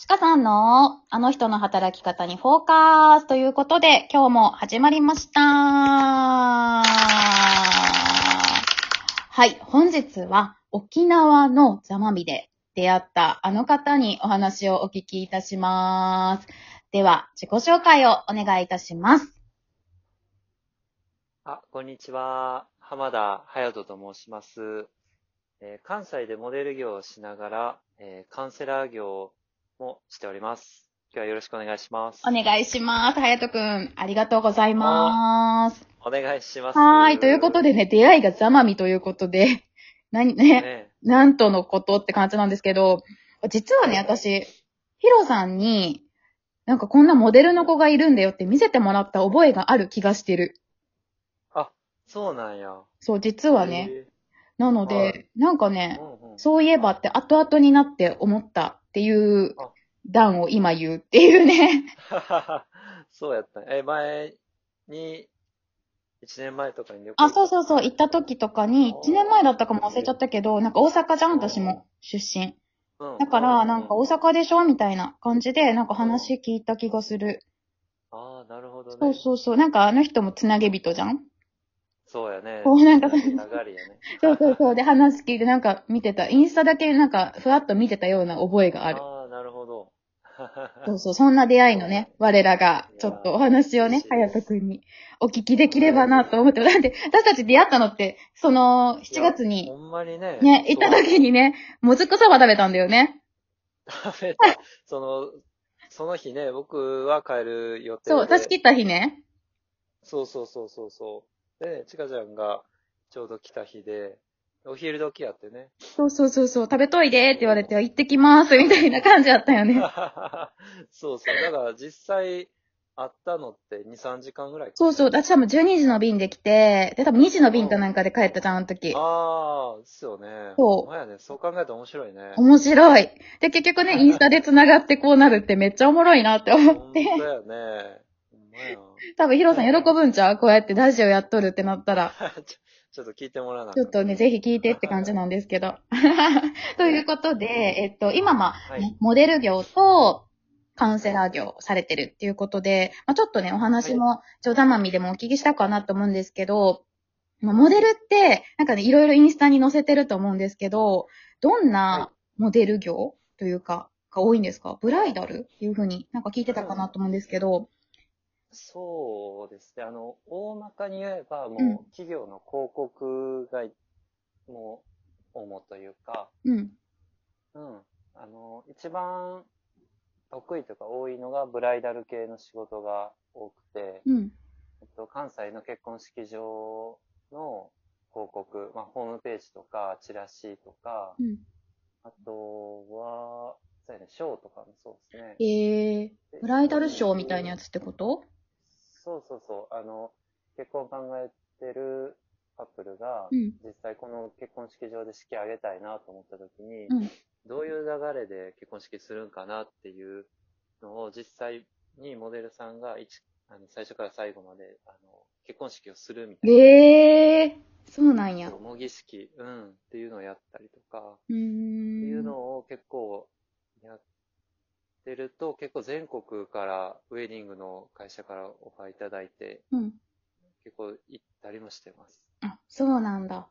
ちかさんのあの人の働き方にフォーカスということで、今日も始まりました。はい、本日は沖縄のザマミで出会ったあの方にお話をお聞きいたします。では、自己紹介をお願いいたします。あ、こんにちは。浜田隼人と申します。え関西でモデル業をしながら、えカウンセラー業もしております。今日はよろしくお願いします。お願いします。はやとくん、ありがとうございます。お願いします。はーい、ということでね、出会いがザマミということで、何ね、ね。なんとのことって感じなんですけど、実はね、私、ヒロさんに、なんかこんなモデルの子がいるんだよって見せてもらった覚えがある気がしてる。あ、そうなんや。そう、実はね。へなのはで、なんかーね、うんうんそういえばって後々になって思ったっていうあ段を今言うっていうね。そうやったね。え、前に、1年前とかに旅行あ、そうそうそう、行った時とかに、あー1年前だったかも忘れちゃったけど、なんか大阪じゃん、私も、出身。うんだから、なんか大うん阪でしょみたいな感じで、なんか話聞いた気がする。ああ、なるほどね。そうそうそう。なんかあの人もつなげ人じゃんそうやね。こうなんか流れやね。そうそうそう。で、話聞いてなんか見てた。インスタだけなんかふわっと見てたような覚えがある。ああ、なるほど。そうそう。そんな出会いのね、我らが、ちょっとお話をね、はいややとくんにお聞きできればなと思って。だって、私たち出会ったのって、その、7月ほに、んまにね。ね、行った時にね、もずくそば食べたんだよね。食べた。その、その日ね、僕は帰る予定で。そう、私来た日ね。そうそうそうそうそう。で、ちかちゃんがちょうど来た日で、お昼時やってね。そうそうそうそう、食べといでって言われて、行ってきます、みたいな感じだったよね。そうそう。だから実際会ったのって2、3時間ぐらいかそうそう、私多分12時の便で来て、で、多分2時の便かなんかで帰ったじゃん、あの時。ああ、ですよね。そうほんまやね。そう考えたら面白いね。面白い。で、結局ね、インスタで繋がってこうなるってめっちゃおもろいなって思って。ほんとやね。多分ヒロさん喜ぶんちゃう？こうやってラジオやっとるってなったら。ちょっと聞いてもらわなちょっとね、ぜひ聞いてって感じなんですけど。ということで、えっと、今まあ、はい。モデル業とカウンセラー業をされてるっていうことで、まあ、ちょっとね、お話も、冗談まみでもお聞きしたかなと思うんですけど、まあモデルって、なんかね、いろいろインスタに載せてると思うんですけど、どんなモデル業というか、が多いんですか？ブライダル？っていうふうになんか聞いてたかなと思うんですけど、そうですね。あの、大まかに言えば、もう企業の広告が、もう、主というか、うん。うん。あの、一番得意とか多いのが、ブライダル系の仕事が多くて、うん。えっと、関西の結婚式場の広告、まあ、ホームページとか、チラシとか、うん。あとは、そうやね、ショーとかもそうですね。えー、ブライダルショーみたいなやつってこと？そうそうそう。あの、結婚考えてるカップルが、うん。実際この結婚式場で式挙げたいなと思った時に、うん。どういう流れで結婚式するんかなっていうのを実際にモデルさんが一あの最初から最後まであの結婚式をするみたいな。ええー、そうなんや。模擬式、うん、っていうのをやったりとか、っていうん。のを結構やってると、結構全国からウェディングの会社からオファーいただいて、うん。結構行ったりもしてます。あ、そうなんだ。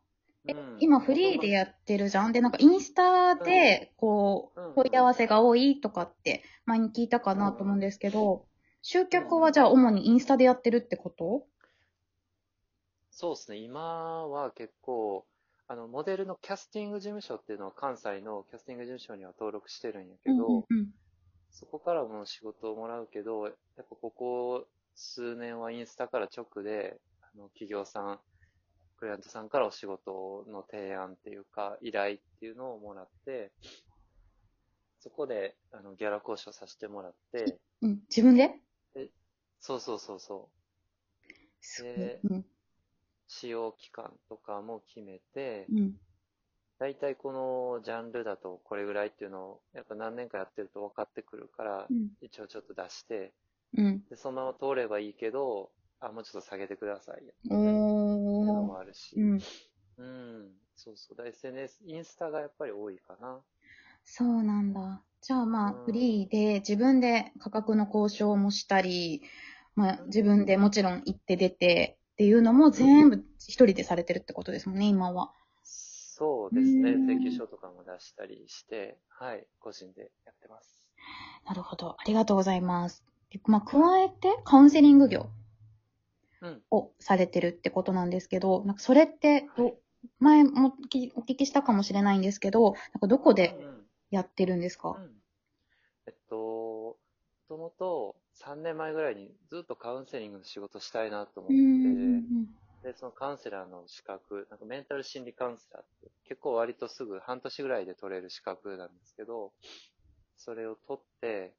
えうん。今フリーでやってるじゃん？で、なんかインスタで、こうんう、問い合わせが多いとかって前に聞いたかなと思うんですけど、集客はじゃあ主にインスタでやってるってこと？そうですね、今は結構、あの、モデルのキャスティング事務所っていうのは関西のキャスティング事務所には登録してるんやけど、うんうんそこからも仕事をもらうけど、やっぱここ数年はインスタから直で、あの、企業さん、クライアントさんからお仕事の提案っていうか、依頼っていうのをもらって、そこで、あの、ギャラ交渉させてもらって、うん。うん。自分で？そうそうそうそう。でうん。使用期間とかも決めて、うん。大体このジャンルだとこれぐらいっていうのを、やっぱ何年かやってると分かってくるから、うん。一応ちょっと出して、うん。で、そのまま通ればいいけど、あ、もうちょっと下げてくださいよ。っていうの。もあるし。うん。うん。そうそう。だ SNS、インスタがやっぱり多いかな。そうなんだ。じゃあまあ、うんフリーで自分で価格の交渉もしたり、まあ自分でもちろん行って出てっていうのも全部一人でされてるってことですもんね、今は。そうですねうん。請求書とかも出したりして、はい、個人でやってます。なるほど。ありがとうございます。でまあ、加えてカウンセリング業うん。をされてるってことなんですけど、なんかそれってど、はい前もきお聞きしたかもしれないんですけど、なんかどこでうんやってるんですか？うんえっと、もともと3年前ぐらいにずっとカウンセリングの仕事したいなと思うって、ん。で、そのカウンセラーの資格、なんかメンタル心理カウンセラーって結構割とすぐ半年ぐらいで取れる資格なんですけど、それを取って、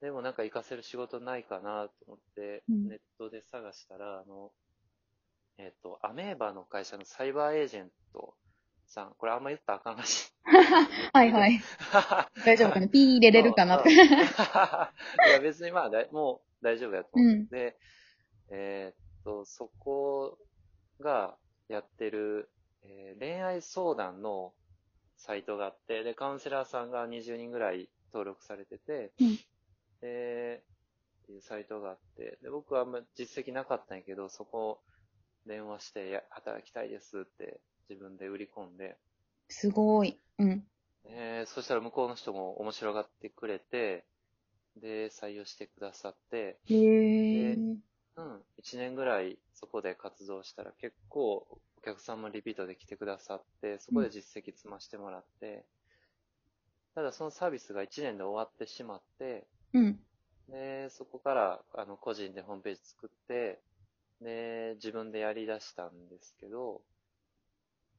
でもなんか活かせる仕事ないかなと思って、うんネットで探したら、あの、えっ、と、アメーバの会社のサイバーエージェントさん、これあんま言ったらあかんらしい。はいはい。大丈夫かな？ピー入れれるかな？うんうんいや、別にまあだい、もう大丈夫やと思う。うんで、えーっと、そこがやってる、えー恋愛相談のサイトがあって、で、カウンセラーさんが20人ぐらい登録されてて、うんで、いうサイトがあって、で、僕はあんま実績なかったんやけど、そこ電話して、いや、働きたいですって自分で売り込んで、すごい。うん。えーそしたら向こうの人も面白がってくれて、で、採用してくださって、へえ。うん、1年ぐらいそこで活動したら結構お客さんもリピートで来てくださって、そこで実績積ましてもらって、ただそのサービスが1年で終わってしまって、うん。で、そこからあの個人でホームページ作って、で、自分でやり出したんですけど、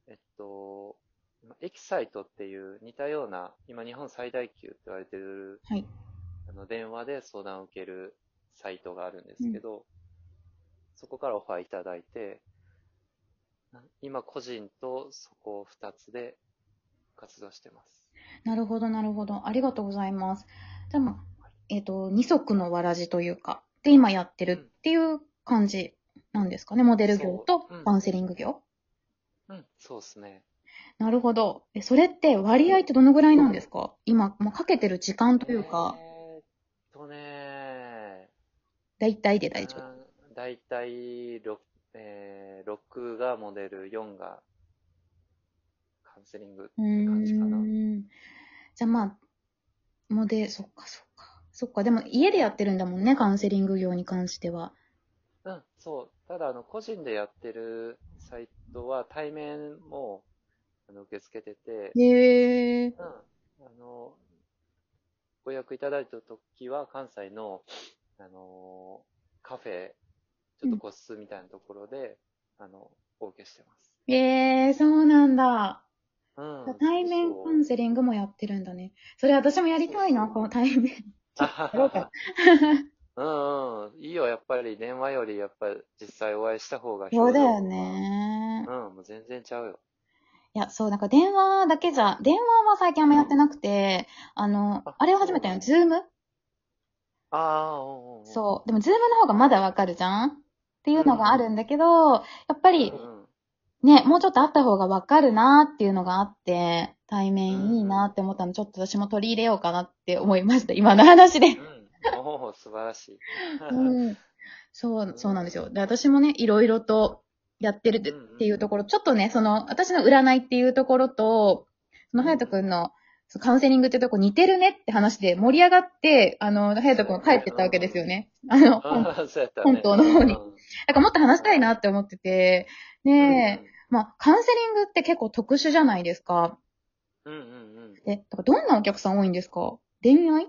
えっと、今エキサイトっていう似たような、今日本最大級って言われてる、はい。あの電話で相談を受けるサイトがあるんですけど、そこからオファーいただいて、な今個人とそこ2つで活動してます。なるほど、なるほど。ありがとうございます。でも、えっ、と、二足のわらじというか、で、今やってるっていう感じなんですかね？モデル業とそううんカウンセリング業？うん、そうですね。なるほど。え、それって割合ってどのぐらいなんですか？今、もうかけてる時間というか、えーっとね、大体で大丈夫。うん大体 6,、えー、6がモデル、4がカウンセリングって感じかな。ん。じゃあまあ、モデ、そっかそっか。そっか、でも家でやってるんだもんね、カウンセリング業に関しては。うん、そう。ただ、あの、個人でやってるサイトは対面もあの受け付けてて、へえ。うん、あの、ご予約いただいたときは、関西の、あの、カフェ、ちょっと個室みたいなところで、あの、お受けしてます。ええそうなんだ。うん。対面カウンセリングもやってるんだね。それ私もやりたいな、この対面。うんうん。いいよ、やっぱり電話より、やっぱり実際お会いした方がそうだよね。はうん、もう全然ちゃうよ。いや、そう、なんか電話だけじゃ、電話は最近あんまやってなくて、あの、ああれを始めたよね、ズーム？ああ、うんうんうん。そう。でも、ズームの方がまだわかるじゃん？っていうのがあるんだけど、やっぱり。ね、もうちょっとあった方がわかるなっていうのがあって、対面いいなって思ったの、ちょっと私も取り入れようかなって思いました、今の話で。うん。おお、素晴らしい。うん。そう、そうなんですよ。で、私もね、いろいろとやってるっていうところ、ちょっとね、その、私の占いっていうところと、その、はやとくんのカウンセリングってとこ似てるねって話で盛り上がって、あの、はやとくんが帰ってったわけですよね。あの。本島の方にうんらもっと話したいなって思ってて、ねえ、まあ、カウンセリングって結構特殊じゃないですか。うんうんうん。え、だからどんなお客さん多いんですか？恋愛？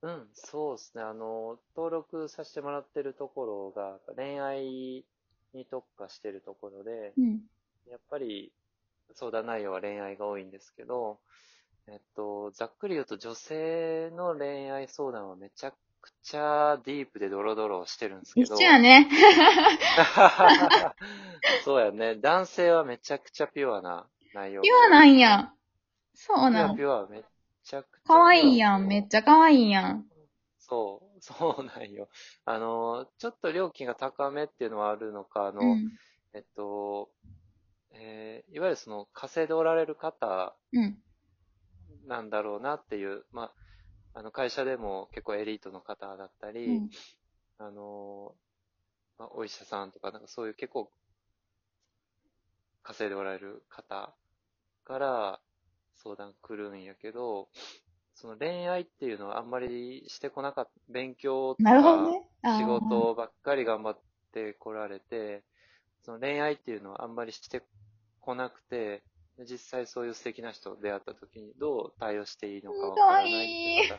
うん、そうですね。あの、登録させてもらってるところが、恋愛に特化してるところで、うん。やっぱり相談内容は恋愛が多いんですけど、えっと、ざっくり言うと女性の恋愛相談はめちゃくちゃディープでドロドロしてるんですけど。一緒やね。そうやね。男性はめちゃくちゃピュアな内容。ピュアなんや。そうなんピュア、ピュア、めちゃくちゃ。かわいいやん。めっちゃかわいいやん。そう、そうなんよ。あの、ちょっと料金が高めっていうのはあるのか、あの、うん。えっと、えーいわゆるその、稼いでおられる方うん。なんだろうなっていう、まあ、あの、会社でも結構エリートの方だったり、うんあの、まあ、お医者さんとか、なんかそういう結構、稼いでおられる方から相談来るんやけど、その恋愛っていうのはあんまりしてこなかった。勉強とか仕事ばっかり頑張ってこられて、その恋愛っていうのはあんまりしてこなくて、で実際そういう素敵な人と出会った時にどう対応していいのかわからないってい。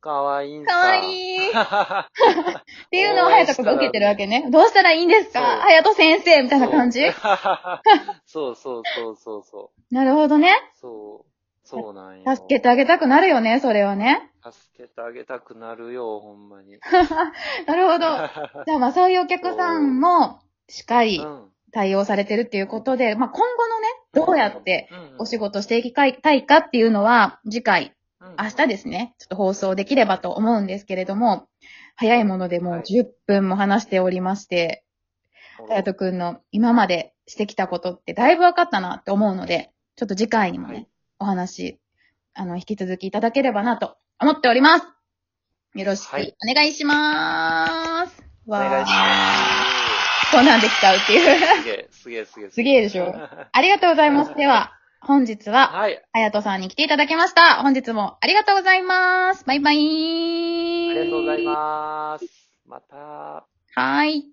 かわいいんさ。かわいい。っかていうのを隼人君が受けてるわけね。どうしたらいいんですか？隼人先生みたいな感じ？そうそうそうそうそう。なるほどね。そう、そうなんよ。助けてあげたくなるよね、それはね。助けてあげたくなるよ、ほんまに。なるほど。じゃあまあそういうお客さんもしっかりうん。対応されてるっていうことで、まあ今後どうやってうんお仕事していきたいかっていうのは、次回、うん。明日ですね、ちょっと放送できればと思うんですけれども、早いものでもうはい。10分も話しておりまして、隼人くんの今までしてきたことってだいぶ分かったなって思うので、ちょっと次回にもね、はい。お話、あの、引き続きいただければなと思っております。よろしくおはい。願いします。お願いしわまーこんなんできちゃうっていう。す。すげえ、すげえ、すげえ。すげえでしょありがとうございます。では、本日は、はい。あやとさんに来ていただきました。本日もありがとうございます。バイバイ。ありがとうございます。また。はい。